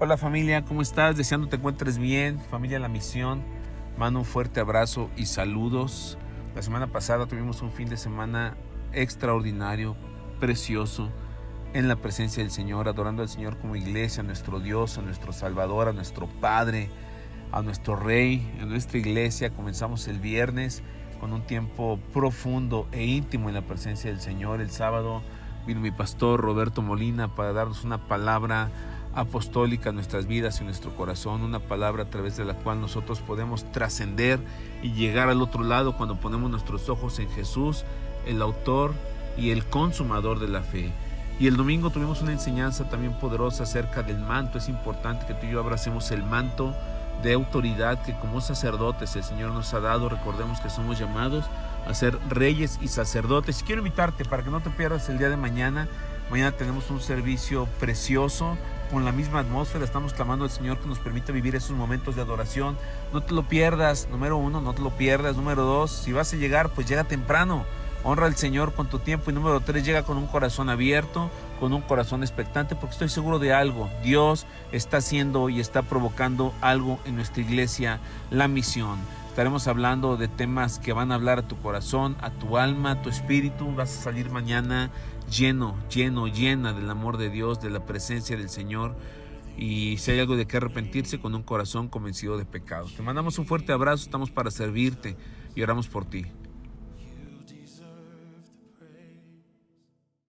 Hola familia, ¿cómo estás? Deseando te encuentres bien. Familia La Misión, mando un fuerte abrazo y saludos. La semana pasada tuvimos un fin de semana extraordinario, precioso, en la presencia del Señor, adorando al Señor como iglesia, a nuestro Dios, a nuestro Salvador, a nuestro Padre, a nuestro Rey, en nuestra iglesia. Comenzamos el viernes con un tiempo profundo e íntimo en la presencia del Señor. El sábado vino mi pastor Roberto Molina para darnos una palabra apostólica en nuestras vidas y nuestro corazón, una palabra a través de la cual nosotros podemos trascender y llegar al otro lado cuando ponemos nuestros ojos en Jesús, el autor y el consumador de la fe. Y el domingo tuvimos una enseñanza también poderosa acerca del manto. Es importante que tú y yo abracemos el manto de autoridad que como sacerdotes el Señor nos ha dado. Recordemos que somos llamados a ser reyes y sacerdotes. Quiero invitarte para que no te pierdas el día de mañana. Mañana tenemos un servicio precioso con la misma atmósfera. Estamos clamando al Señor que nos permita vivir esos momentos de adoración. No te lo pierdas. Número uno, no te lo pierdas. Número dos, si vas a llegar, pues llega temprano. Honra al Señor con tu tiempo. Y número tres, llega con un corazón abierto, con un corazón expectante, porque estoy seguro de algo. Dios está haciendo y está provocando algo en nuestra iglesia, la misión. Estaremos hablando de temas que van a hablar a tu corazón, a tu alma, a tu espíritu. Vas a salir mañana lleno, lleno, llena del amor de Dios, de la presencia del Señor. Y si hay algo de qué arrepentirse con un corazón convencido de pecado. Te mandamos un fuerte abrazo, estamos para servirte y oramos por ti.